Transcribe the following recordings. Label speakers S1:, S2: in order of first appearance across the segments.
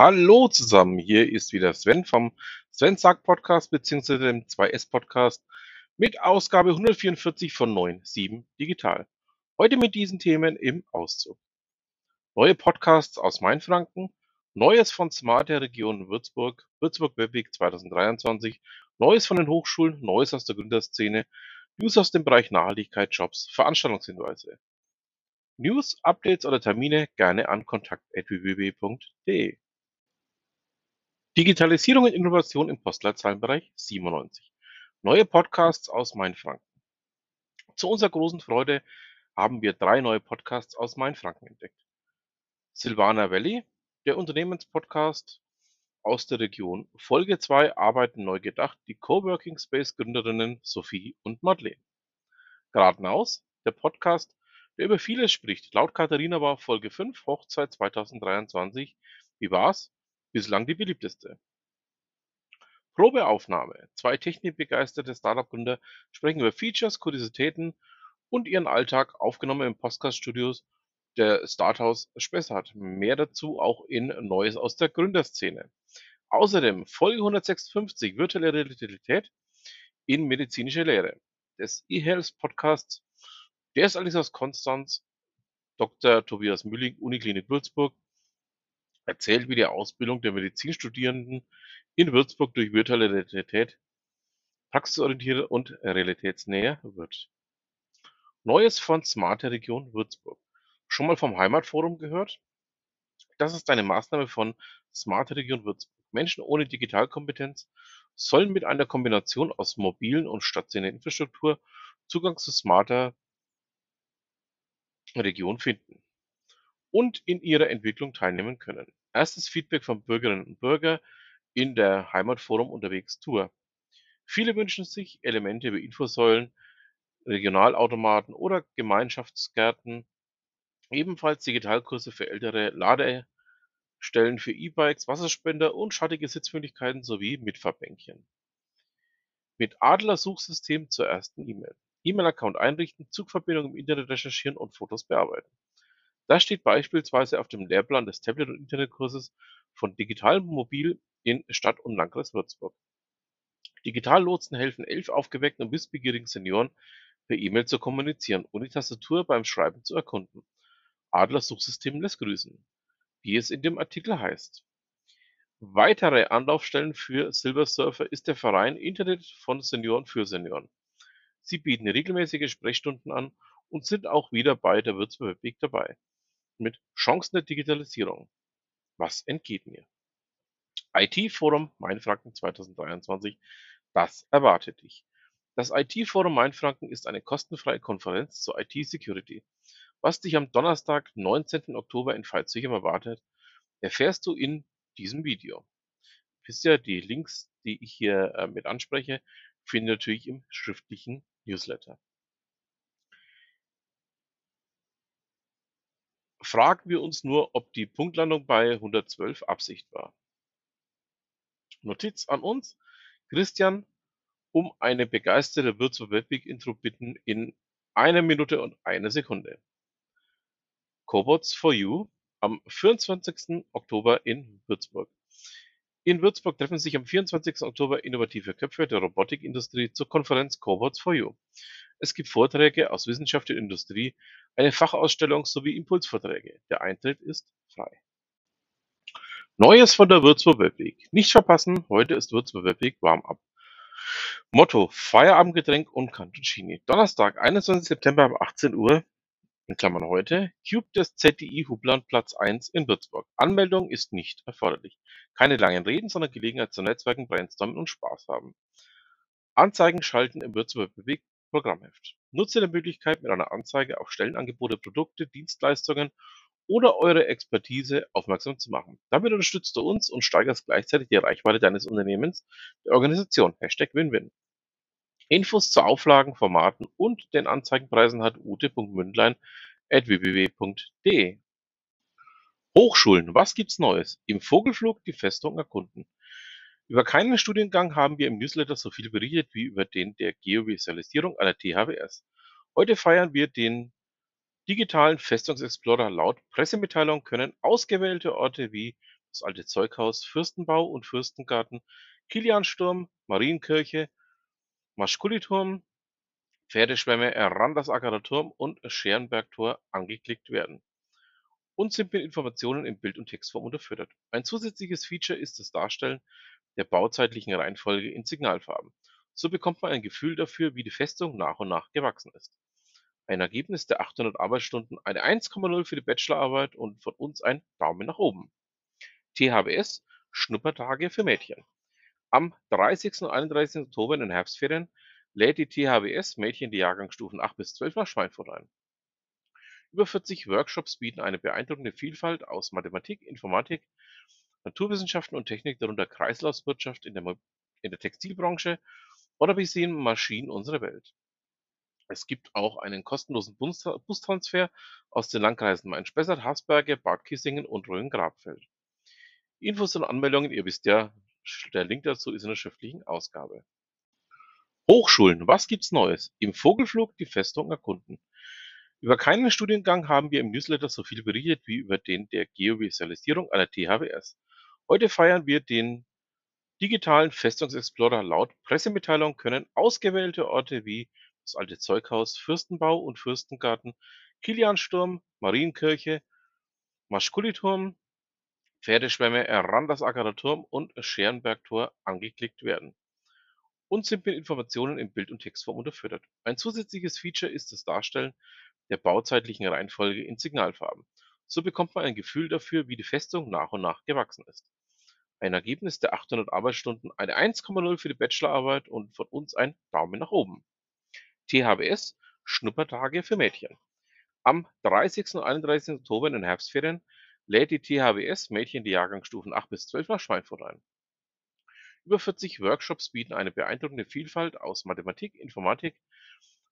S1: Hallo zusammen, hier ist wieder Sven vom Sven Sagt Podcast bzw. dem 2S Podcast mit Ausgabe 144 von 9.7 Digital. Heute mit diesen Themen im Auszug. Neue Podcasts aus Mainfranken, Neues von Smart der Region Würzburg, Würzburg Webweg 2023, Neues von den Hochschulen, Neues aus der Gründerszene, News aus dem Bereich Nachhaltigkeit, Jobs, Veranstaltungshinweise. News, Updates oder Termine gerne an kontakt.www.de. Digitalisierung und Innovation im Postleitzahlenbereich 97. Neue Podcasts aus Mainfranken. Zu unserer großen Freude haben wir drei neue Podcasts aus Mainfranken entdeckt. Silvana Valley, der Unternehmenspodcast aus der Region. Folge 2 Arbeiten neu gedacht, die Coworking Space Gründerinnen Sophie und Madeleine. Geradeaus, der Podcast der über vieles spricht. Laut Katharina war Folge 5 Hochzeit 2023. Wie war's? Bislang die beliebteste. Probeaufnahme. Zwei technikbegeisterte Startup-Gründer sprechen über Features, Kuriositäten und ihren Alltag, aufgenommen im Podcast-Studios der Starthouse Spessart. Mehr dazu auch in Neues aus der Gründerszene. Außerdem Folge 156 Virtuelle Realität in medizinische Lehre des eHealth Podcasts der ist allerdings aus Konstanz. Dr. Tobias Mülling, Uniklinik Würzburg, erzählt, wie die Ausbildung der Medizinstudierenden in Würzburg durch virtuelle Realität praxisorientierter und realitätsnäher wird. Neues von Smarter Region Würzburg. Schon mal vom Heimatforum gehört? Das ist eine Maßnahme von Smarter Region Würzburg. Menschen ohne Digitalkompetenz sollen mit einer Kombination aus mobilen und stationären Infrastruktur Zugang zu smarter Region finden und in ihrer Entwicklung teilnehmen können. Erstes Feedback von Bürgerinnen und Bürgern in der Heimatforum unterwegs Tour. Viele wünschen sich Elemente wie Infosäulen, Regionalautomaten oder Gemeinschaftsgärten, ebenfalls Digitalkurse für ältere Ladestellen für E-Bikes, Wasserspender und schattige Sitzmöglichkeiten sowie Mitfahrbänkchen. Mit Adler Suchsystem zur ersten E-Mail. E-Mail-Account einrichten, Zugverbindung im Internet recherchieren und Fotos bearbeiten. Das steht beispielsweise auf dem Lehrplan des Tablet- und Internetkurses von Digital Mobil in Stadt und Landkreis Würzburg. Digitallotsen helfen elf aufgeweckten und wissbegierigen Senioren, per E-Mail zu kommunizieren und die Tastatur beim Schreiben zu erkunden. Adler Suchsystem lässt grüßen, wie es in dem Artikel heißt. Weitere Anlaufstellen für Silversurfer ist der Verein Internet von Senioren für Senioren. Sie bieten regelmäßige Sprechstunden an und sind auch wieder bei der Würzburger Weg dabei. Mit Chancen der Digitalisierung. Was entgeht mir? IT-Forum Mainfranken 2023. Das erwartet dich. Das IT-Forum Mainfranken ist eine kostenfreie Konferenz zur IT-Security. Was dich am Donnerstag, 19. Oktober in Veitshöchheim erwartet, erfährst du in diesem Video. Wisst ihr, die Links, die ich hier äh, mit anspreche, findet natürlich im schriftlichen Newsletter. Fragen wir uns nur, ob die Punktlandung bei 112 Absicht war. Notiz an uns: Christian um eine begeisterte Würzburg Webweg Intro bitten in einer Minute und einer Sekunde. Cobots for You am 24. Oktober in Würzburg. In Würzburg treffen sich am 24. Oktober innovative Köpfe der Robotikindustrie zur Konferenz Cobots for You. Es gibt Vorträge aus Wissenschaft und Industrie, eine Fachausstellung sowie Impulsvorträge. Der Eintritt ist frei. Neues von der Würzburg Webweg. Nicht verpassen, heute ist Würzburg Webweg warm ab. Motto: Feierabendgetränk und Cantuccini. Donnerstag, 21. September ab 18 Uhr heute, Cube des ZDI Hubland Platz 1 in Würzburg. Anmeldung ist nicht erforderlich. Keine langen Reden, sondern Gelegenheit zu Netzwerken, Brainstormen und Spaß haben. Anzeigen schalten im Würzburger Programmheft. Nutze die Möglichkeit, mit einer Anzeige auf Stellenangebote, Produkte, Dienstleistungen oder eure Expertise aufmerksam zu machen. Damit unterstützt du uns und steigerst gleichzeitig die Reichweite deines Unternehmens, der Organisation. Hashtag Win-Win. Infos zu Auflagen, Formaten und den Anzeigenpreisen hat ute.mündlein@www.de. Hochschulen, was gibt's Neues? Im Vogelflug die Festung erkunden. Über keinen Studiengang haben wir im Newsletter so viel berichtet wie über den der Geovisualisierung an der THWS. Heute feiern wir den digitalen Festungsexplorer. Laut Pressemitteilung können ausgewählte Orte wie das Alte Zeughaus, Fürstenbau und Fürstengarten, Kiliansturm, Marienkirche, Maschkuliturm, Pferdeschwemme, Randersacker Turm und Scherenbergtor angeklickt werden. Und sind mit Informationen in Bild- und Textform unterfüttert. Ein zusätzliches Feature ist das Darstellen der bauzeitlichen Reihenfolge in Signalfarben. So bekommt man ein Gefühl dafür, wie die Festung nach und nach gewachsen ist. Ein Ergebnis der 800 Arbeitsstunden, eine 1,0 für die Bachelorarbeit und von uns ein Daumen nach oben. THBS Schnuppertage für Mädchen. Am 30. und 31. Oktober in den Herbstferien lädt die THBS Mädchen die Jahrgangsstufen 8 bis 12 nach Schweinfurt ein. Über 40 Workshops bieten eine beeindruckende Vielfalt aus Mathematik, Informatik, Naturwissenschaften und Technik, darunter Kreislaufwirtschaft in der, in der Textilbranche oder wie sehen Maschinen unsere Welt. Es gibt auch einen kostenlosen Bustransfer aus den Landkreisen Main-Spessart, Hasberge, Bad Kissingen und Rhön-Grabfeld. Infos und Anmeldungen, ihr wisst ja, der Link dazu ist in der schriftlichen Ausgabe. Hochschulen, was gibt's Neues? Im Vogelflug die Festung erkunden. Über keinen Studiengang haben wir im Newsletter so viel berichtet wie über den der Geovisualisierung an der THWS. Heute feiern wir den digitalen Festungsexplorer. Laut Pressemitteilung können ausgewählte Orte wie das Alte Zeughaus, Fürstenbau und Fürstengarten, Kiliansturm, Marienkirche, Maschkuliturm, Pferdeschwemme, Randersacker Turm und Scherenbergtor angeklickt werden und sind mit Informationen in Bild- und Textform unterfüttert. Ein zusätzliches Feature ist das Darstellen der bauzeitlichen Reihenfolge in Signalfarben. So bekommt man ein Gefühl dafür, wie die Festung nach und nach gewachsen ist. Ein Ergebnis der 800 Arbeitsstunden, eine 1,0 für die Bachelorarbeit und von uns ein Daumen nach oben. THBS Schnuppertage für Mädchen. Am 30. und 31. Oktober in den Herbstferien lädt die THBS Mädchen die Jahrgangsstufen 8 bis 12 nach Schweinfurt ein. Über 40 Workshops bieten eine beeindruckende Vielfalt aus Mathematik, Informatik,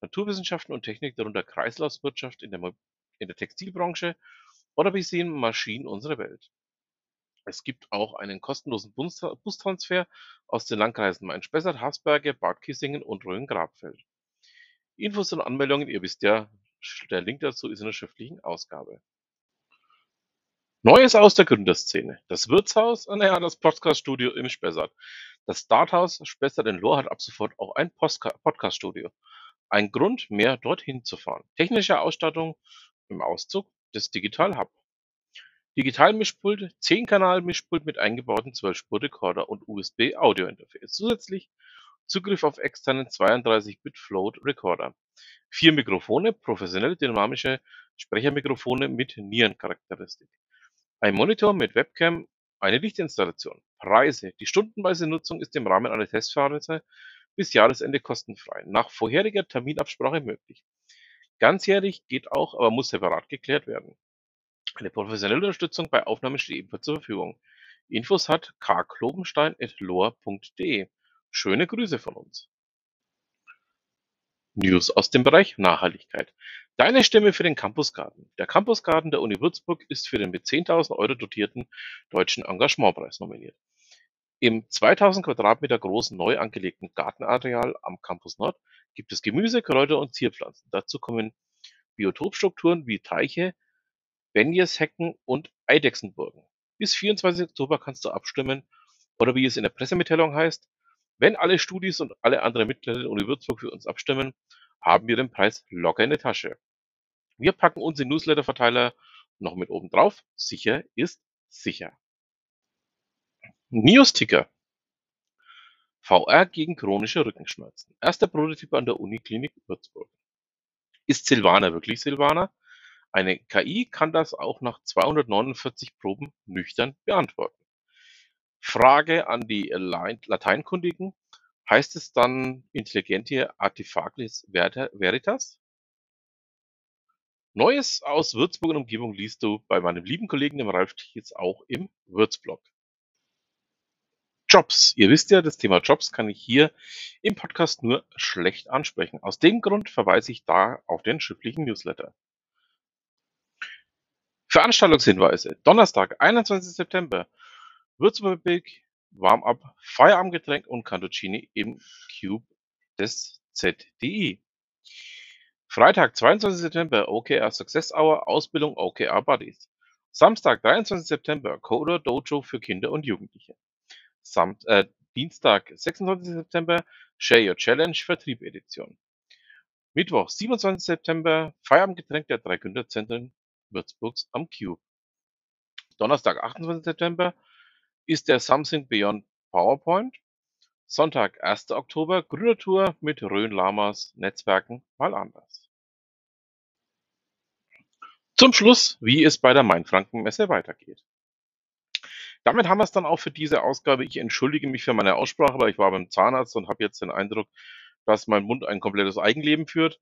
S1: Naturwissenschaften und Technik, darunter Kreislaufwirtschaft in der, in der Textilbranche oder wie sehen Maschinen unsere Welt. Es gibt auch einen kostenlosen Bustransfer aus den Landkreisen Main-Spessart, Hasberge, Bad Kissingen und Rhön-Grabfeld. Infos und Anmeldungen, ihr wisst ja, der Link dazu ist in der schriftlichen Ausgabe. Neues aus der Gründerszene. Das Wirtshaus, ah, naja, das Podcaststudio im Spessart. Das Starthaus Spessart in Lohr hat ab sofort auch ein Podcaststudio. Ein Grund mehr, dorthin zu fahren. Technische Ausstattung im Auszug des Digital Hub. Digital-Mischpult, 10-Kanal-Mischpult mit eingebauten 12-Spur-Rekorder und USB-Audio-Interface. Zusätzlich Zugriff auf externen 32-Bit-Float-Rekorder. Vier Mikrofone, professionelle dynamische Sprechermikrofone mit Nierencharakteristik. Ein Monitor mit Webcam, eine Lichtinstallation. Preise. Die stundenweise Nutzung ist im Rahmen einer Testphase bis Jahresende kostenfrei, nach vorheriger Terminabsprache möglich. Ganzjährig geht auch, aber muss separat geklärt werden. Eine professionelle Unterstützung bei Aufnahmen steht ebenfalls zur Verfügung. Infos hatkklobenstein.loa.de. Schöne Grüße von uns. News aus dem Bereich Nachhaltigkeit. Deine Stimme für den Campusgarten. Der Campusgarten der Uni Würzburg ist für den mit 10.000 Euro dotierten Deutschen Engagementpreis nominiert. Im 2000 Quadratmeter großen neu angelegten Gartenareal am Campus Nord gibt es Gemüse, Kräuter und Zierpflanzen. Dazu kommen Biotopstrukturen wie Teiche, Benjeshecken und Eidechsenburgen. Bis 24. Oktober kannst du abstimmen oder wie es in der Pressemitteilung heißt, wenn alle Studis und alle anderen Mitglieder der Uni Würzburg für uns abstimmen, haben wir den Preis locker in der Tasche. Wir packen unseren Newsletter-Verteiler noch mit oben drauf. Sicher ist sicher. News-Ticker. VR gegen chronische Rückenschmerzen. Erster Prototyp an der Uniklinik Würzburg. Ist Silvana wirklich Silvana? Eine KI kann das auch nach 249 Proben nüchtern beantworten. Frage an die Lateinkundigen: Heißt es dann Intelligentia artifactis veritas? Neues aus Würzburg und Umgebung liest du bei meinem lieben Kollegen dem Ralf Thies auch im Würzblog. Jobs. Ihr wisst ja, das Thema Jobs kann ich hier im Podcast nur schlecht ansprechen. Aus dem Grund verweise ich da auf den schriftlichen Newsletter. Veranstaltungshinweise: Donnerstag, 21. September Würzburg Warm-up, Feierabendgetränk und Cantuccini im Cube des ZDI. Freitag, 22. September OKR Success Hour Ausbildung OKR Buddies. Samstag, 23. September, Coder Dojo für Kinder und Jugendliche. Sam äh, Dienstag, 26. September, Share Your Challenge Vertrieb Edition. Mittwoch, 27. September, Feierabendgetränk der drei Gründerzentren Würzburgs am Cube. Donnerstag, 28. September, ist der Something Beyond PowerPoint. Sonntag, 1. Oktober, Gründertour mit Rhön Lamas Netzwerken mal anders. Zum Schluss, wie es bei der Mainfranken-Messe weitergeht. Damit haben wir es dann auch für diese Ausgabe. Ich entschuldige mich für meine Aussprache, aber ich war beim Zahnarzt und habe jetzt den Eindruck, dass mein Mund ein komplettes Eigenleben führt.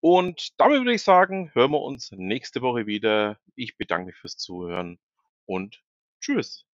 S1: Und damit würde ich sagen, hören wir uns nächste Woche wieder. Ich bedanke mich fürs Zuhören und tschüss.